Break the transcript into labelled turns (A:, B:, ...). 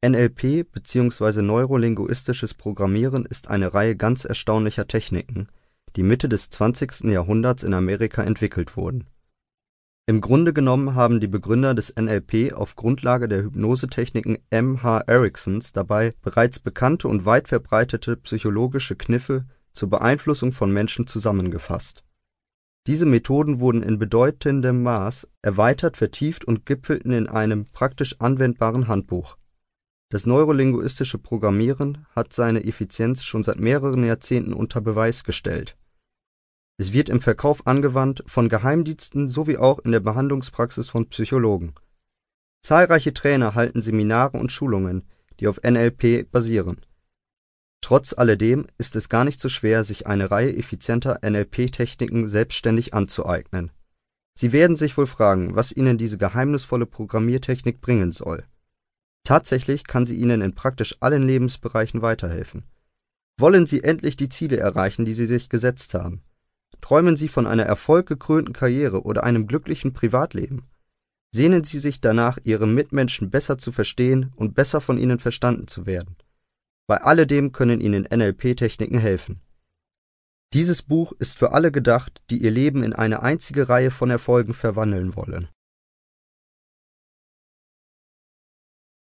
A: NLP bzw. Neurolinguistisches Programmieren ist eine Reihe ganz erstaunlicher Techniken, die Mitte des 20. Jahrhunderts in Amerika entwickelt wurden. Im Grunde genommen haben die Begründer des NLP auf Grundlage der Hypnosetechniken M. H. Ericksons dabei bereits bekannte und weit verbreitete psychologische Kniffe zur Beeinflussung von Menschen zusammengefasst. Diese Methoden wurden in bedeutendem Maß erweitert, vertieft und gipfelten in einem praktisch anwendbaren Handbuch. Das neurolinguistische Programmieren hat seine Effizienz schon seit mehreren Jahrzehnten unter Beweis gestellt. Es wird im Verkauf angewandt, von Geheimdiensten sowie auch in der Behandlungspraxis von Psychologen. Zahlreiche Trainer halten Seminare und Schulungen, die auf NLP basieren. Trotz alledem ist es gar nicht so schwer, sich eine Reihe effizienter NLP-Techniken selbstständig anzueignen. Sie werden sich wohl fragen, was Ihnen diese geheimnisvolle Programmiertechnik bringen soll. Tatsächlich kann sie Ihnen in praktisch allen Lebensbereichen weiterhelfen. Wollen Sie endlich die Ziele erreichen, die Sie sich gesetzt haben? Träumen Sie von einer erfolggekrönten Karriere oder einem glücklichen Privatleben? Sehnen Sie sich danach, Ihre Mitmenschen besser zu verstehen und besser von ihnen verstanden zu werden? Bei alledem können Ihnen NLP-Techniken helfen. Dieses Buch ist für alle gedacht, die ihr Leben in eine einzige Reihe von Erfolgen verwandeln wollen